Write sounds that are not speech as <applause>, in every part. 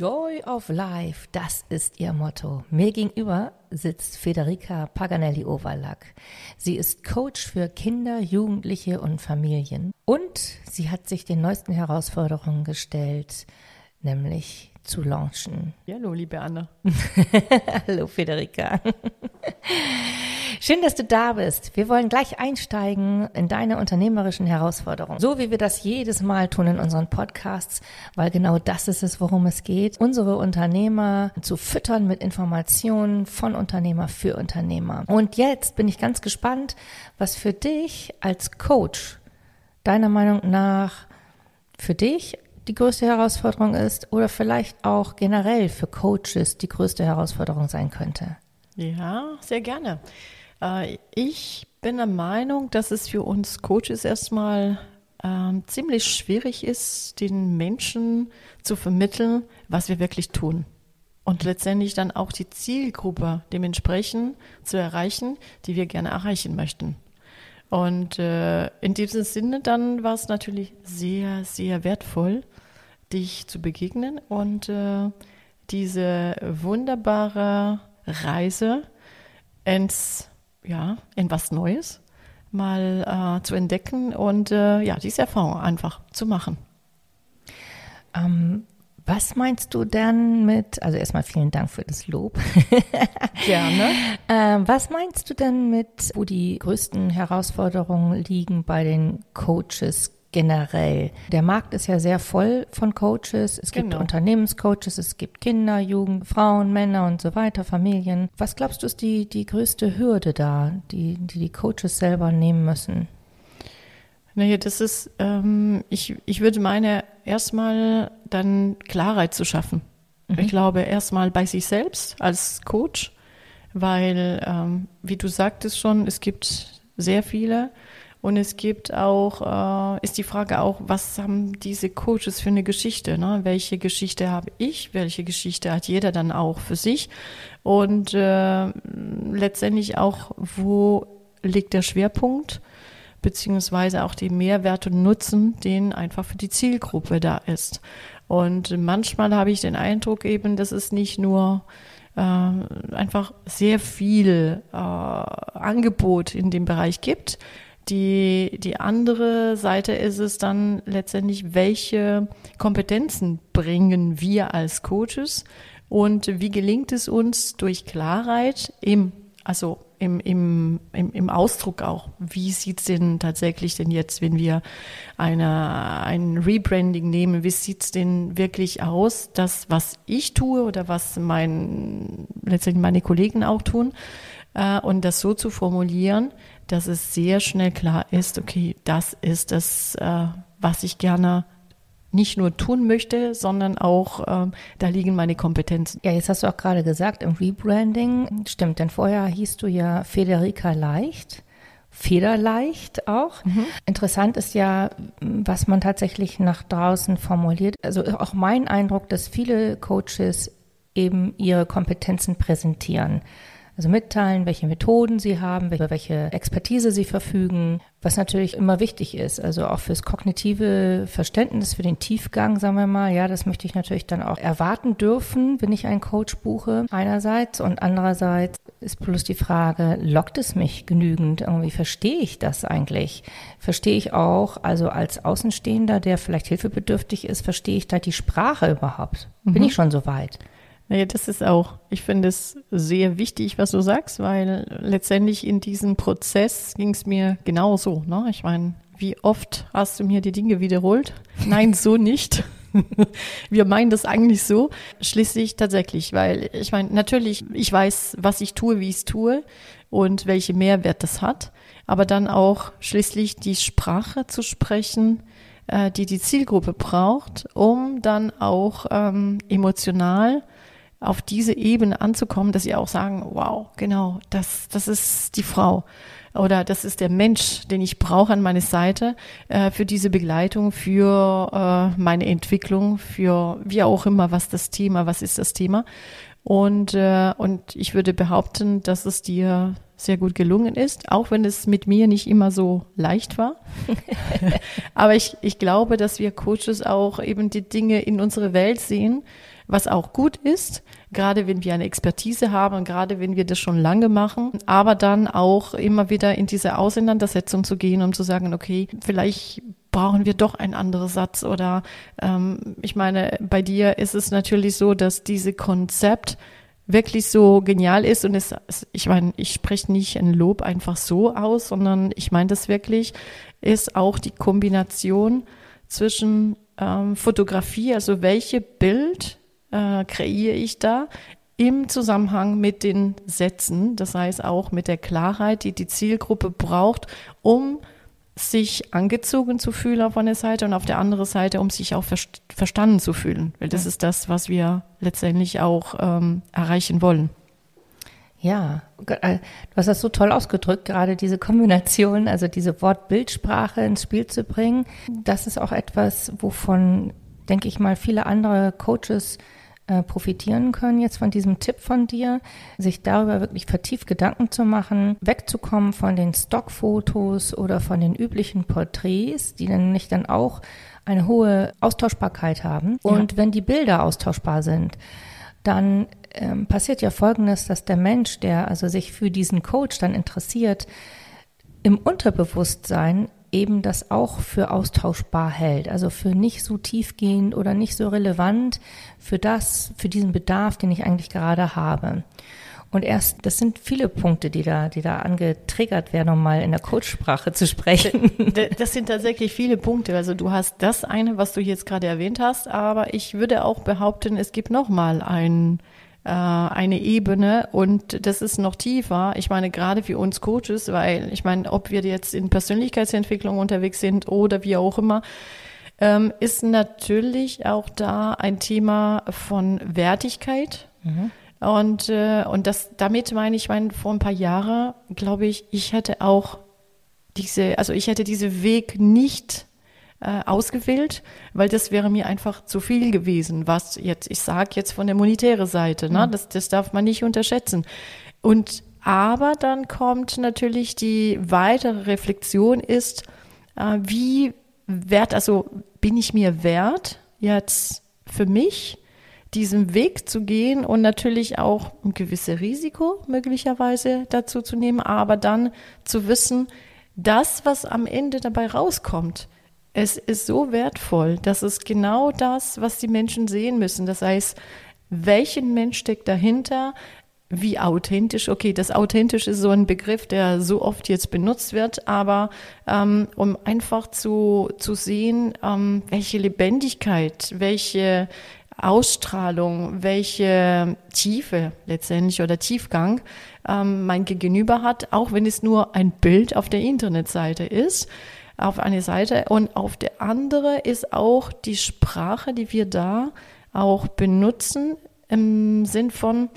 Joy of Life, das ist ihr Motto. Mir gegenüber sitzt Federica Paganelli-Overlack. Sie ist Coach für Kinder, Jugendliche und Familien. Und sie hat sich den neuesten Herausforderungen gestellt, nämlich zu launchen. Ja, hallo, liebe Anne. <laughs> hallo, Federica. Schön, dass du da bist. Wir wollen gleich einsteigen in deine unternehmerischen Herausforderungen. So wie wir das jedes Mal tun in unseren Podcasts, weil genau das ist es, worum es geht. Unsere Unternehmer zu füttern mit Informationen von Unternehmer für Unternehmer. Und jetzt bin ich ganz gespannt, was für dich als Coach deiner Meinung nach für dich die größte Herausforderung ist oder vielleicht auch generell für Coaches die größte Herausforderung sein könnte. Ja, sehr gerne. Äh, ich bin der Meinung, dass es für uns Coaches erstmal ähm, ziemlich schwierig ist, den Menschen zu vermitteln, was wir wirklich tun. Und letztendlich dann auch die Zielgruppe dementsprechend zu erreichen, die wir gerne erreichen möchten. Und äh, in diesem Sinne dann war es natürlich sehr, sehr wertvoll, dich zu begegnen und äh, diese wunderbare Reise ins, ja, in was Neues mal äh, zu entdecken und äh, ja, diese Erfahrung einfach zu machen. Ähm, was meinst du denn mit, also erstmal vielen Dank für das Lob. <laughs> Gerne. ähm, was meinst du denn mit, wo die größten Herausforderungen liegen bei den Coaches generell. Der Markt ist ja sehr voll von Coaches. Es gibt genau. Unternehmenscoaches, es gibt Kinder, Jugend, Frauen, Männer und so weiter, Familien. Was glaubst du ist die, die größte Hürde da, die, die die Coaches selber nehmen müssen? Naja, das ist, ähm, ich, ich würde meine, erstmal dann Klarheit zu schaffen. Mhm. Ich glaube, erstmal bei sich selbst als Coach, weil, ähm, wie du sagtest schon, es gibt sehr viele und es gibt auch, äh, ist die Frage auch, was haben diese Coaches für eine Geschichte? Ne? Welche Geschichte habe ich? Welche Geschichte hat jeder dann auch für sich? Und äh, letztendlich auch, wo liegt der Schwerpunkt? Beziehungsweise auch die Mehrwerte und Nutzen, den einfach für die Zielgruppe da ist. Und manchmal habe ich den Eindruck eben, dass es nicht nur äh, einfach sehr viel äh, Angebot in dem Bereich gibt, die, die andere Seite ist es dann letztendlich, welche Kompetenzen bringen wir als Coaches und wie gelingt es uns durch Klarheit im, also im, im, im, im Ausdruck auch. Wie sieht es denn tatsächlich denn jetzt, wenn wir eine, ein Rebranding nehmen, wie sieht es denn wirklich aus, das, was ich tue oder was mein, letztendlich meine Kollegen auch tun, äh, und das so zu formulieren, dass es sehr schnell klar ist, okay, das ist es, äh, was ich gerne nicht nur tun möchte, sondern auch, ähm, da liegen meine Kompetenzen. Ja, jetzt hast du auch gerade gesagt, im Rebranding, stimmt, denn vorher hieß du ja Federica Leicht. Federleicht auch. Mhm. Interessant ist ja, was man tatsächlich nach draußen formuliert. Also auch mein Eindruck, dass viele Coaches eben ihre Kompetenzen präsentieren. Also mitteilen, welche Methoden sie haben, über welche Expertise sie verfügen, was natürlich immer wichtig ist. Also auch fürs kognitive Verständnis, für den Tiefgang, sagen wir mal. Ja, das möchte ich natürlich dann auch erwarten dürfen, wenn ich einen Coach buche, einerseits. Und andererseits ist bloß die Frage, lockt es mich genügend? Irgendwie verstehe ich das eigentlich? Verstehe ich auch, also als Außenstehender, der vielleicht hilfebedürftig ist, verstehe ich da die Sprache überhaupt? Bin mhm. ich schon so weit? Naja, das ist auch, ich finde es sehr wichtig, was du sagst, weil letztendlich in diesem Prozess ging es mir genauso. Ne? Ich meine, wie oft hast du mir die Dinge wiederholt? <laughs> Nein, so nicht. <laughs> Wir meinen das eigentlich so. Schließlich tatsächlich, weil ich meine, natürlich, ich weiß, was ich tue, wie ich es tue und welche Mehrwert das hat, aber dann auch schließlich die Sprache zu sprechen, äh, die die Zielgruppe braucht, um dann auch ähm, emotional auf diese Ebene anzukommen, dass sie auch sagen, wow, genau, das, das ist die Frau oder das ist der Mensch, den ich brauche an meiner Seite äh, für diese Begleitung, für äh, meine Entwicklung, für wie auch immer, was das Thema, was ist das Thema. Und, äh, und ich würde behaupten, dass es dir sehr gut gelungen ist, auch wenn es mit mir nicht immer so leicht war. <laughs> Aber ich, ich glaube, dass wir Coaches auch eben die Dinge in unsere Welt sehen, was auch gut ist, gerade wenn wir eine Expertise haben und gerade wenn wir das schon lange machen, aber dann auch immer wieder in diese Auseinandersetzung zu gehen, um zu sagen, okay, vielleicht brauchen wir doch einen anderen Satz oder ähm, ich meine, bei dir ist es natürlich so, dass diese Konzept wirklich so genial ist und es, ich meine, ich spreche nicht ein Lob einfach so aus, sondern ich meine das wirklich, ist auch die Kombination zwischen ähm, Fotografie, also welche Bild äh, kreiere ich da im Zusammenhang mit den Sätzen, das heißt auch mit der Klarheit, die die Zielgruppe braucht, um sich angezogen zu fühlen auf einer Seite und auf der anderen Seite, um sich auch verstanden zu fühlen. Weil das ja. ist das, was wir letztendlich auch ähm, erreichen wollen. Ja, äh, du hast das so toll ausgedrückt, gerade diese Kombination, also diese Wort-Bildsprache ins Spiel zu bringen. Das ist auch etwas, wovon, denke ich mal, viele andere Coaches äh, profitieren können jetzt von diesem Tipp von dir, sich darüber wirklich vertieft Gedanken zu machen, wegzukommen von den Stockfotos oder von den üblichen Porträts, die dann nicht dann auch eine hohe Austauschbarkeit haben. Und ja. wenn die Bilder austauschbar sind, dann ähm, passiert ja Folgendes, dass der Mensch, der also sich für diesen Coach dann interessiert, im Unterbewusstsein eben das auch für austauschbar hält, also für nicht so tiefgehend oder nicht so relevant für das, für diesen Bedarf, den ich eigentlich gerade habe. Und erst, das sind viele Punkte, die da, die da angetriggert werden, um mal in der Coachsprache zu sprechen. Das sind tatsächlich viele Punkte. Also du hast das eine, was du jetzt gerade erwähnt hast, aber ich würde auch behaupten, es gibt noch mal ein, äh, eine Ebene und das ist noch tiefer. Ich meine, gerade für uns Coaches, weil ich meine, ob wir jetzt in Persönlichkeitsentwicklung unterwegs sind oder wie auch immer, ähm, ist natürlich auch da ein Thema von Wertigkeit. Mhm. Und, äh, und das, damit meine ich, meine, vor ein paar Jahren, glaube ich, ich hätte auch diese, also ich hätte diesen Weg nicht äh, ausgewählt, weil das wäre mir einfach zu viel gewesen, was jetzt, ich sage jetzt von der monetären Seite, ne? Mhm. Das, das darf man nicht unterschätzen. Und aber dann kommt natürlich die weitere Reflexion ist, äh, wie wert, also bin ich mir wert, jetzt für mich diesen Weg zu gehen und natürlich auch ein gewisses Risiko möglicherweise dazu zu nehmen, aber dann zu wissen, das, was am Ende dabei rauskommt, es ist so wertvoll. Das ist genau das, was die Menschen sehen müssen. Das heißt, welchen Mensch steckt dahinter? Wie authentisch? Okay, das authentisch ist so ein Begriff, der so oft jetzt benutzt wird, aber ähm, um einfach zu, zu sehen, ähm, welche Lebendigkeit, welche Ausstrahlung, welche Tiefe letztendlich oder Tiefgang ähm, mein Gegenüber hat, auch wenn es nur ein Bild auf der Internetseite ist auf eine Seite und auf der andere ist auch die Sprache, die wir da auch benutzen im Sinn von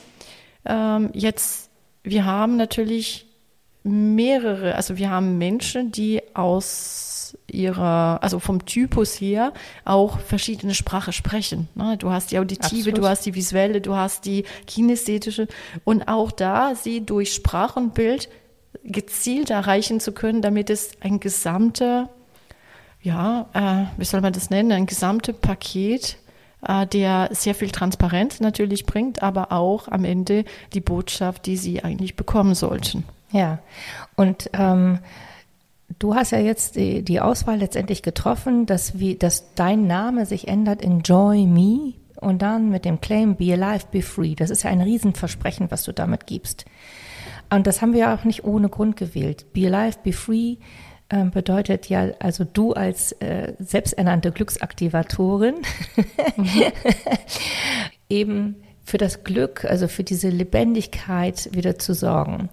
ähm, jetzt, wir haben natürlich mehrere, also wir haben Menschen, die aus ihrer, also vom Typus her auch verschiedene Sprache sprechen. Ne? Du hast die auditive, Absolut. du hast die visuelle, du hast die kinästhetische und auch da sie durch Sprache und Bild gezielt erreichen zu können, damit es ein gesamter, ja, äh, wie soll man das nennen, ein gesamtes Paket, äh, der sehr viel Transparenz natürlich bringt, aber auch am Ende die Botschaft, die sie eigentlich bekommen sollten. Ja, und ähm, du hast ja jetzt die, die Auswahl letztendlich getroffen, dass, wie, dass dein Name sich ändert in Joy Me und dann mit dem Claim Be Alive, Be Free. Das ist ja ein Riesenversprechen, was du damit gibst. Und das haben wir auch nicht ohne Grund gewählt. Be alive, be free äh, bedeutet ja, also du als äh, selbsternannte Glücksaktivatorin mhm. <laughs> eben für das Glück, also für diese Lebendigkeit wieder zu sorgen.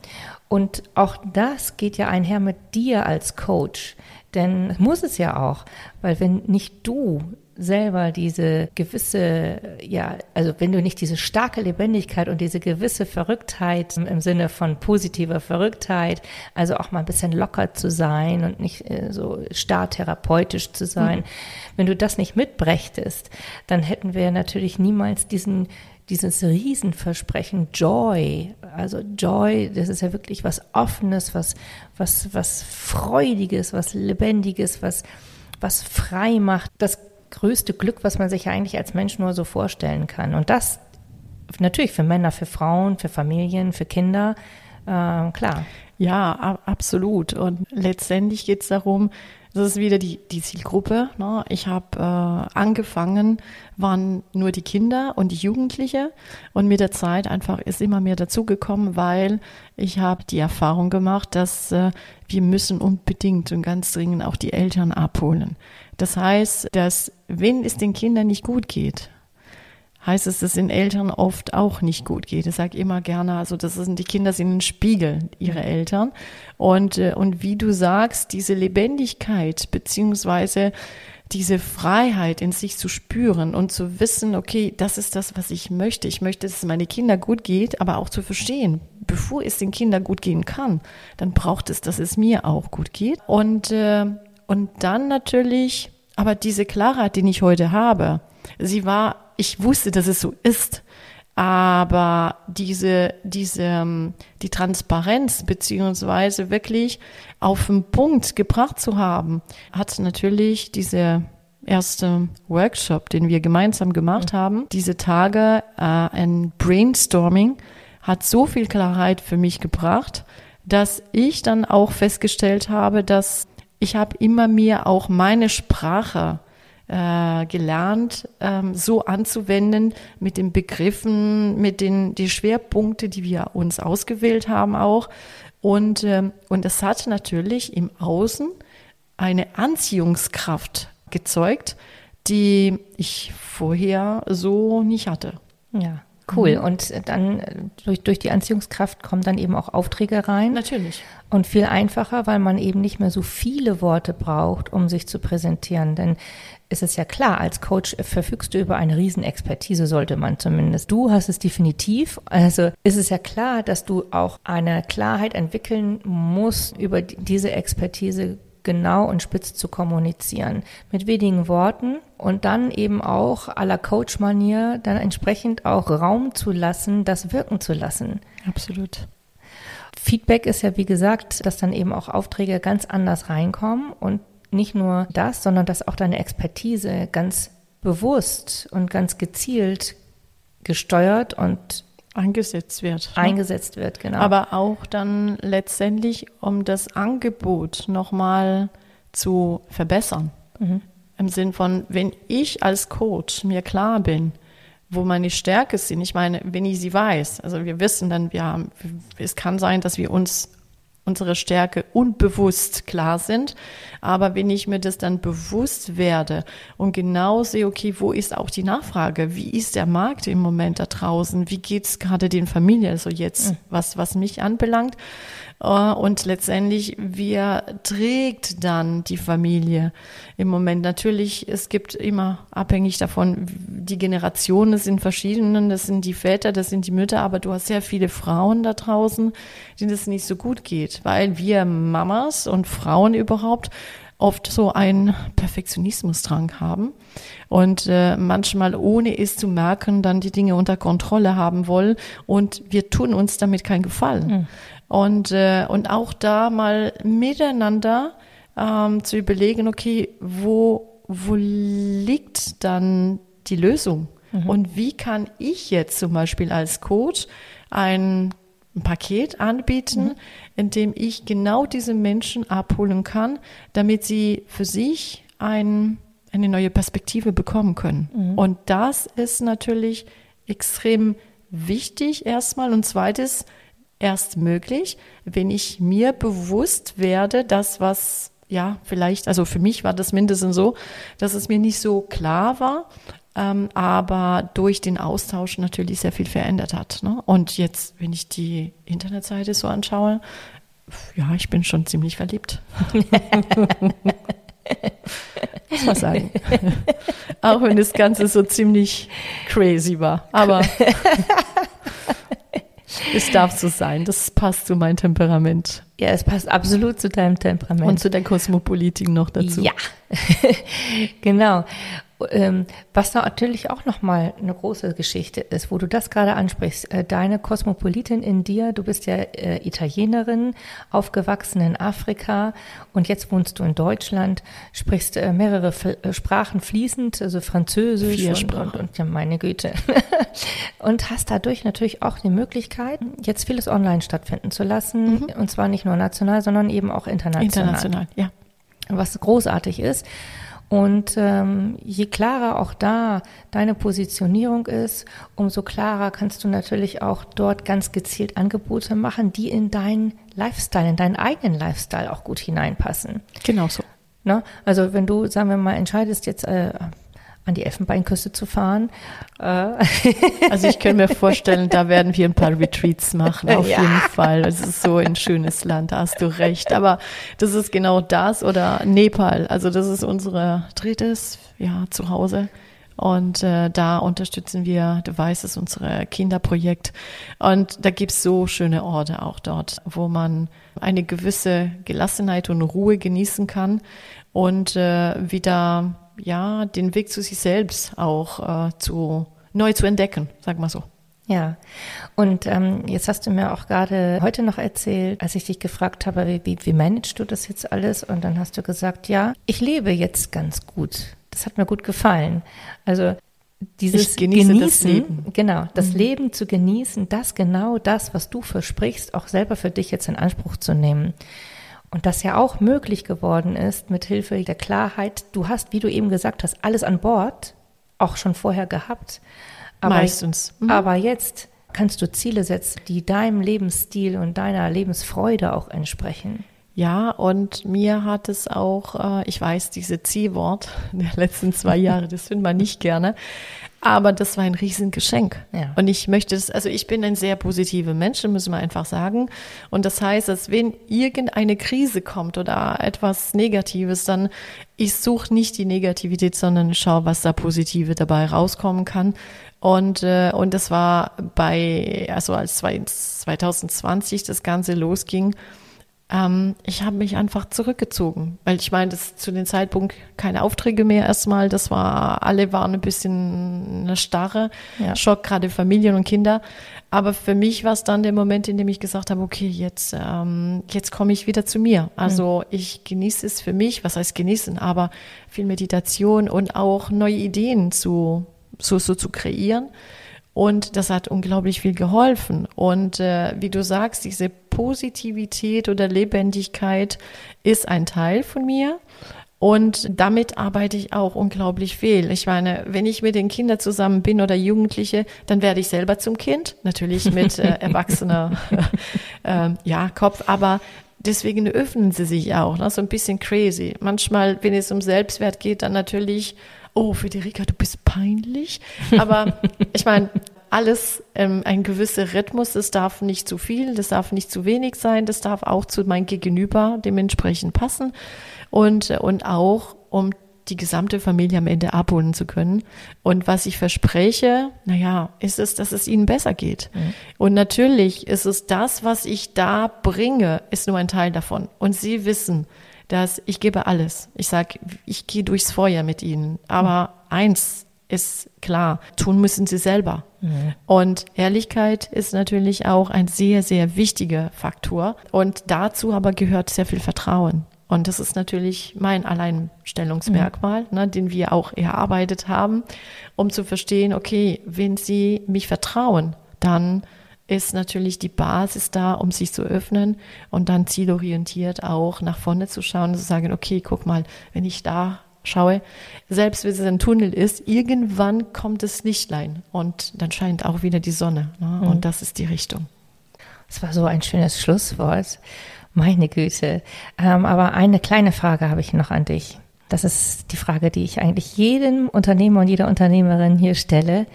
Und auch das geht ja einher mit dir als Coach. Denn muss es ja auch, weil wenn nicht du selber diese gewisse, ja, also wenn du nicht diese starke Lebendigkeit und diese gewisse Verrücktheit im Sinne von positiver Verrücktheit, also auch mal ein bisschen locker zu sein und nicht äh, so starr therapeutisch zu sein, mhm. wenn du das nicht mitbrächtest, dann hätten wir natürlich niemals diesen dieses Riesenversprechen Joy, also Joy, das ist ja wirklich was Offenes, was, was, was Freudiges, was Lebendiges, was, was frei macht. Das größte Glück, was man sich eigentlich als Mensch nur so vorstellen kann. Und das natürlich für Männer, für Frauen, für Familien, für Kinder, äh, klar. Ja, absolut. Und letztendlich geht es darum, das ist wieder die, die Zielgruppe. Ne? Ich habe äh, angefangen, waren nur die Kinder und die Jugendliche und mit der Zeit einfach ist immer mehr dazugekommen, weil ich habe die Erfahrung gemacht, dass äh, wir müssen unbedingt und ganz dringend auch die Eltern abholen. Das heißt, dass wenn es den Kindern nicht gut geht, heißt es, dass den Eltern oft auch nicht gut geht. Ich sage immer gerne, also das sind die Kinder sind ein Spiegel ihrer Eltern. Und, äh, und wie du sagst, diese Lebendigkeit beziehungsweise diese Freiheit in sich zu spüren und zu wissen, okay, das ist das, was ich möchte. Ich möchte, dass es meine Kinder gut geht, aber auch zu verstehen, bevor es den Kindern gut gehen kann, dann braucht es, dass es mir auch gut geht. Und, äh, und dann natürlich, aber diese Klarheit, die ich heute habe, sie war ich wusste, dass es so ist. Aber diese, diese, ähm, die Transparenz beziehungsweise wirklich auf den Punkt gebracht zu haben, hat natürlich diese erste Workshop, den wir gemeinsam gemacht mhm. haben, diese Tage, äh, ein Brainstorming, hat so viel Klarheit für mich gebracht, dass ich dann auch festgestellt habe, dass ich habe immer mir auch meine Sprache äh, gelernt, ähm, so anzuwenden mit den Begriffen, mit den die Schwerpunkte, die wir uns ausgewählt haben auch. Und, ähm, und es hat natürlich im Außen eine Anziehungskraft gezeugt, die ich vorher so nicht hatte. Ja. Cool. Mhm. Und dann durch, durch die Anziehungskraft kommen dann eben auch Aufträge rein. Natürlich. Und viel einfacher, weil man eben nicht mehr so viele Worte braucht, um sich zu präsentieren. Denn ist es ja klar, als Coach verfügst du über eine Riesenexpertise, sollte man zumindest. Du hast es definitiv. Also ist es ja klar, dass du auch eine Klarheit entwickeln musst, über diese Expertise genau und spitz zu kommunizieren. Mit wenigen Worten und dann eben auch à la Coach-Manier dann entsprechend auch Raum zu lassen, das wirken zu lassen. Absolut. Feedback ist ja, wie gesagt, dass dann eben auch Aufträge ganz anders reinkommen und nicht nur das, sondern dass auch deine Expertise ganz bewusst und ganz gezielt gesteuert und eingesetzt wird. Ne? Eingesetzt wird, genau. Aber auch dann letztendlich, um das Angebot nochmal zu verbessern. Mhm. Im Sinn von, wenn ich als Coach mir klar bin, wo meine Stärke sind. Ich meine, wenn ich sie weiß, also wir wissen dann, wir haben, es kann sein, dass wir uns unsere Stärke unbewusst klar sind. Aber wenn ich mir das dann bewusst werde und genau sehe, okay, wo ist auch die Nachfrage? Wie ist der Markt im Moment da draußen? Wie geht es gerade den Familien? Also jetzt, mhm. was, was mich anbelangt. Äh, und letztendlich, wer trägt dann die Familie im Moment? Natürlich, es gibt immer abhängig davon, die Generationen sind verschiedene, das sind die Väter, das sind die Mütter, aber du hast sehr viele Frauen da draußen, denen es nicht so gut geht, weil wir Mamas und Frauen überhaupt oft so einen Perfektionismusdrang haben und äh, manchmal ohne es zu merken dann die Dinge unter Kontrolle haben wollen und wir tun uns damit keinen Gefallen. Mhm. Und, äh, und auch da mal miteinander ähm, zu überlegen, okay, wo, wo liegt dann die Lösung? Mhm. Und wie kann ich jetzt zum Beispiel als Coach ein Paket anbieten, mhm. in dem ich genau diese Menschen abholen kann, damit sie für sich ein, eine neue Perspektive bekommen können. Mhm. Und das ist natürlich extrem wichtig erstmal. Und zweites, erst möglich, wenn ich mir bewusst werde, das, was ja vielleicht, also für mich war das mindestens so, dass es mir nicht so klar war, ähm, aber durch den Austausch natürlich sehr viel verändert hat. Ne? Und jetzt, wenn ich die Internetseite so anschaue, ja, ich bin schon ziemlich verliebt. <laughs> Muss man sagen. <laughs> Auch wenn das Ganze so ziemlich crazy war. Aber <laughs> es darf so sein. Das passt zu meinem Temperament. Ja, es passt absolut zu deinem Temperament. Und zu der Kosmopolitik noch dazu. Ja, <laughs> genau. Ähm, was natürlich auch nochmal eine große Geschichte ist, wo du das gerade ansprichst, äh, deine Kosmopolitin in dir, du bist ja äh, Italienerin, aufgewachsen in Afrika und jetzt wohnst du in Deutschland, sprichst äh, mehrere Sprachen fließend, also Französisch und, und, und ja, meine Güte. <laughs> und hast dadurch natürlich auch die Möglichkeit, jetzt vieles online stattfinden zu lassen, und zwar nicht nur national, sondern eben auch international. International, ja. Was großartig ist. Und ähm, je klarer auch da deine Positionierung ist, umso klarer kannst du natürlich auch dort ganz gezielt Angebote machen, die in deinen Lifestyle, in deinen eigenen Lifestyle auch gut hineinpassen. Genau so. Ne? Also wenn du, sagen wir mal, entscheidest jetzt äh, an die Elfenbeinküste zu fahren. Äh. Also ich kann mir vorstellen, da werden wir ein paar Retreats machen, auf Ja. jeden Fall. Es ist so ein schönes Land, da hast du recht. Aber das ist genau das oder Nepal. Also das ist unsere drittes ja, Zuhause. Und äh, da unterstützen wir, du weißt es, unser Kinderprojekt. Und da gibt's so schöne Orte auch dort, wo man eine gewisse Gelassenheit und Ruhe genießen kann und äh, wieder ja den Weg zu sich selbst auch äh, zu neu zu entdecken, sag mal so. Ja, und ähm, jetzt hast du mir auch gerade heute noch erzählt, als ich dich gefragt habe, wie, wie, wie managst du das jetzt alles? Und dann hast du gesagt, ja, ich lebe jetzt ganz gut. Das hat mir gut gefallen. Also dieses Genießen, das Leben. genau, das Leben zu genießen, das genau das, was du versprichst, auch selber für dich jetzt in Anspruch zu nehmen. Und das ja auch möglich geworden ist mit Hilfe der Klarheit. Du hast, wie du eben gesagt hast, alles an Bord, auch schon vorher gehabt. Aber, Meistens. Mhm. aber jetzt kannst du Ziele setzen, die deinem Lebensstil und deiner Lebensfreude auch entsprechen. Ja, und mir hat es auch, äh, ich weiß, diese C-Wort der letzten zwei Jahre, das findet man nicht gerne, aber das war ein Riesengeschenk. Ja. Und ich möchte das, also ich bin ein sehr positiver Mensch, müssen wir einfach sagen. Und das heißt, dass wenn irgendeine Krise kommt oder etwas Negatives, dann ich suche nicht die Negativität, sondern schaue, was da Positive dabei rauskommen kann. Und, äh, und das war bei, also als zwei- 2020 das Ganze losging, ähm, ich habe mich einfach zurückgezogen, weil ich meine, das zu dem Zeitpunkt keine Aufträge mehr erstmal. Das war, alle waren ein bisschen eine Starre, Ja. Schock, gerade Familien und Kinder. Aber für mich war es dann der Moment, in dem ich gesagt habe, okay, jetzt, ähm, jetzt komme ich wieder zu mir. Also ich genieße es für mich, was heißt genießen, aber viel Meditation und auch neue Ideen zu, so, so zu kreieren. Und das hat unglaublich viel geholfen. Und äh, wie du sagst, diese Positivität oder Lebendigkeit ist ein Teil von mir. Und damit arbeite ich auch unglaublich viel. Ich meine, wenn ich mit den Kindern zusammen bin oder Jugendliche, dann werde ich selber zum Kind, natürlich mit äh, <laughs> erwachsener <laughs> äh, ja, Kopf, aber deswegen öffnen sie sich auch, ne? so ein bisschen crazy. Manchmal, wenn es um Selbstwert geht, dann natürlich, oh, Federica, du bist peinlich. Aber <laughs> ich meine, alles ähm, ein gewisser Rhythmus, das darf nicht zu viel, das darf nicht zu wenig sein, das darf auch zu meinem Gegenüber dementsprechend passen und, und auch um die gesamte Familie am Ende abholen zu können. Und was ich verspreche, naja, ist es, dass es ihnen besser geht. Und natürlich ist es das, was ich da bringe, ist nur ein Teil davon. Und sie wissen, dass ich gebe alles. Ich sage, ich gehe durchs Feuer mit ihnen. Aber eins ist klar, tun müssen sie selber. Und Ehrlichkeit ist natürlich auch ein sehr, sehr wichtiger Faktor. Und dazu aber gehört sehr viel Vertrauen. Und das ist natürlich mein Alleinstellungsmerkmal, ne, den wir auch erarbeitet haben, um zu verstehen, okay, wenn Sie mich vertrauen, dann ist natürlich die Basis da, um sich zu öffnen und dann zielorientiert auch nach vorne zu schauen und zu sagen, okay, guck mal, wenn ich da schaue, selbst wenn es ein Tunnel ist, irgendwann kommt das Lichtlein und dann scheint auch wieder die Sonne. Ne? Und das ist die Richtung. Das war so ein schönes Schlusswort. Meine Güte. Ähm, aber eine kleine Frage habe ich noch an dich. Das ist die Frage, die ich eigentlich jedem Unternehmer und jeder Unternehmerin hier stelle.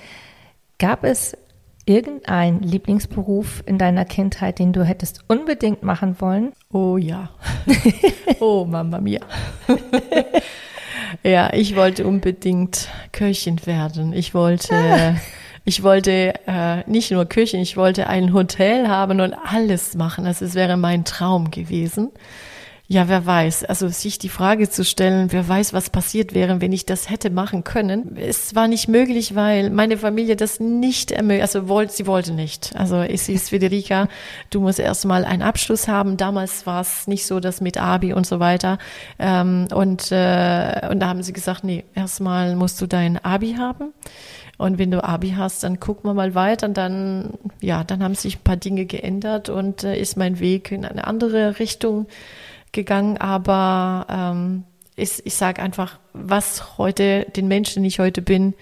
Gab es irgendein Lieblingsberuf in deiner Kindheit, den du hättest unbedingt machen wollen? Oh ja. <laughs> oh, Mama mia. <laughs> ja, ich wollte unbedingt Köchin werden. Ich wollte, <laughs> ich wollte äh, nicht nur Köchin, ich wollte ein Hotel haben und alles machen. Es wäre mein Traum gewesen. Ja, wer weiß. Also sich die Frage zu stellen, wer weiß, was passiert wäre, wenn ich das hätte machen können. Es war nicht möglich, weil meine Familie das nicht ermöglicht. Also wollte, sie wollte nicht. Also es ist Federica, du musst erstmal einen Abschluss haben. Damals war es nicht so, dass mit Abi und so weiter. Ähm, und, äh, und da haben sie gesagt, nee, erstmal musst du dein Abi haben. Und wenn du Abi hast, dann gucken wir mal weiter. Und dann, ja, dann haben sich ein paar Dinge geändert und äh, ist mein Weg in eine andere Richtung gegangen, aber ähm, ich, ich sage einfach, was heute, den Menschen, den ich heute bin,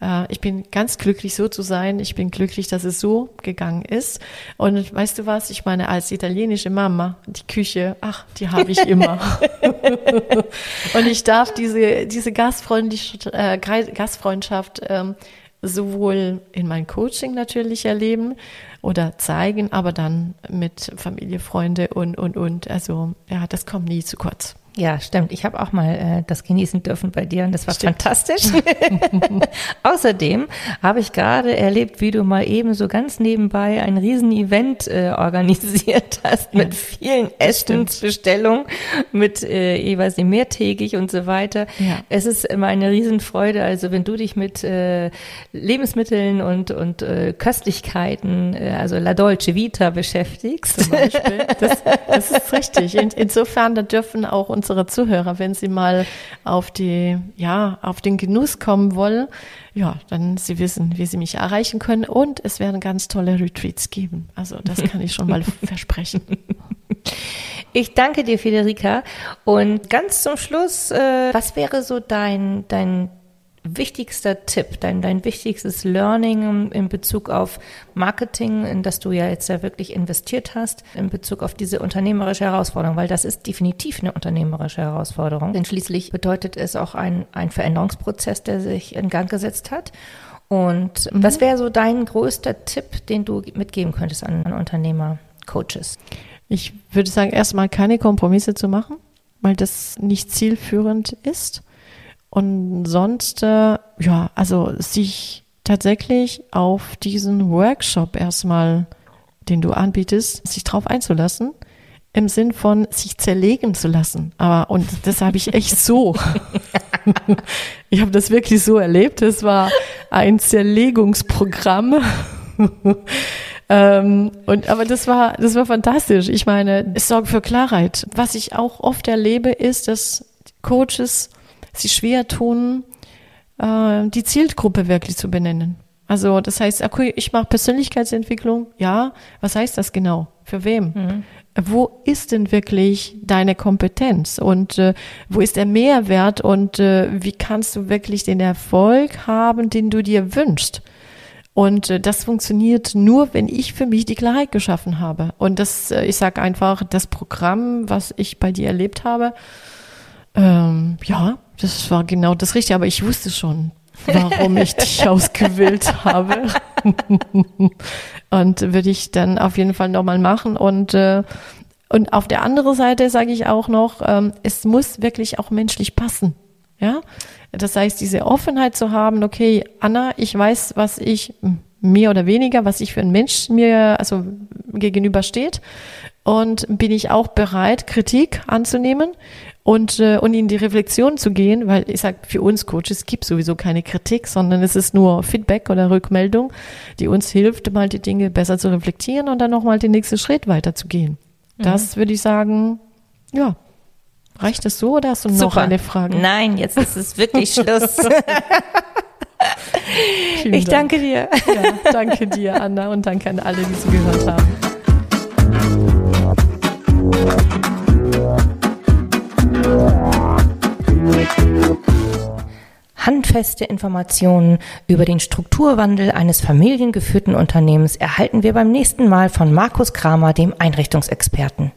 äh, ich bin ganz glücklich, so zu sein. Ich bin glücklich, dass es so gegangen ist. Und weißt du was? Ich meine, als italienische Mama, die Küche, ach, die habe ich immer. <laughs> <laughs> Und ich darf diese, diese Gastfreundschaft, äh, Gastfreundschaft ähm, sowohl in meinem Coaching natürlich erleben oder zeigen, aber dann mit Familie, Freunde und, und, und. Also ja, das kommt nie zu kurz. Ja, stimmt. Ich habe auch mal äh, das genießen dürfen bei dir und das war stimmt. fantastisch. <laughs> <laughs> Außerdem habe ich gerade erlebt, wie du mal eben so ganz nebenbei ein Riesen-Event äh, organisiert <laughs> hast ja. mit vielen Essensbestellungen, mit äh, jeweils mehrtägig und so weiter. Ja. Es ist immer eine Riesenfreude. Also wenn du dich mit äh, Lebensmitteln und, und äh, Köstlichkeiten, äh, also La Dolce Vita beschäftigst. Zum Beispiel. Das, das ist richtig. In, insofern, da dürfen auch unsere unsere Zuhörer, wenn sie mal auf die, ja, auf den Genuss kommen wollen, ja, dann sie wissen, wie sie mich erreichen können und es werden ganz tolle Retreats geben. Also das kann ich schon mal <laughs> versprechen. Ich danke dir, Federica. Und ganz zum Schluss, äh, was wäre so dein, dein wichtigster Tipp, dein, dein wichtigstes Learning in Bezug auf Marketing, in das du ja jetzt ja wirklich investiert hast, in Bezug auf diese unternehmerische Herausforderung, weil das ist definitiv eine unternehmerische Herausforderung. Denn schließlich bedeutet es auch ein, ein Veränderungsprozess, der sich in Gang gesetzt hat. Und mhm. was wäre so dein größter Tipp, den du mitgeben könntest an, an Unternehmer, Coaches? Ich würde sagen, erstmal keine Kompromisse zu machen, weil das nicht zielführend ist. Und sonst, äh, ja, also sich tatsächlich auf diesen Workshop erstmal, den du anbietest, sich drauf einzulassen, im Sinn von sich zerlegen zu lassen. Aber und das habe ich echt so. <laughs> ich habe das wirklich so erlebt. Es war ein Zerlegungsprogramm. <laughs> ähm, und aber das war das war fantastisch. Ich meine, es sorgt für Klarheit. Was ich auch oft erlebe, ist, dass Coaches sich schwer tun, äh, die Zielgruppe wirklich zu benennen. Also das heißt, okay, ich mache Persönlichkeitsentwicklung, ja, was heißt das genau? Für wem? Mhm. Wo ist denn wirklich deine Kompetenz und äh, wo ist der Mehrwert und äh, wie kannst du wirklich den Erfolg haben, den du dir wünschst? Und äh, das funktioniert nur, wenn ich für mich die Klarheit geschaffen habe. Und das, äh, ich sage einfach, das Programm, was ich bei dir erlebt habe, ähm, ja, das war genau das Richtige, aber ich wusste schon, warum ich dich <laughs> ausgewählt habe. <laughs> und würde ich dann auf jeden Fall nochmal machen. Und, äh, und auf der anderen Seite sage ich auch noch, ähm, es muss wirklich auch menschlich passen. Ja, das heißt, diese Offenheit zu haben, okay, Anna, ich weiß, was ich mehr oder weniger, was ich für ein Mensch mir also gegenüber steht und bin ich auch bereit, Kritik anzunehmen und, äh, und in die Reflexion zu gehen, weil ich sage, für uns Coaches gibt sowieso keine Kritik, sondern es ist nur Feedback oder Rückmeldung, die uns hilft, mal die Dinge besser zu reflektieren und dann nochmal den nächsten Schritt weiterzugehen. Mhm. Das würde ich sagen, ja. Reicht das so oder hast du Super. noch eine Frage? Nein, jetzt ist es wirklich Schluss. <laughs> ich danke dir. Ja, danke dir, Anna, und danke an alle, die zugehört haben. Handfeste Informationen über den Strukturwandel eines familiengeführten Unternehmens erhalten wir beim nächsten Mal von Markus Kramer, dem Einrichtungsexperten.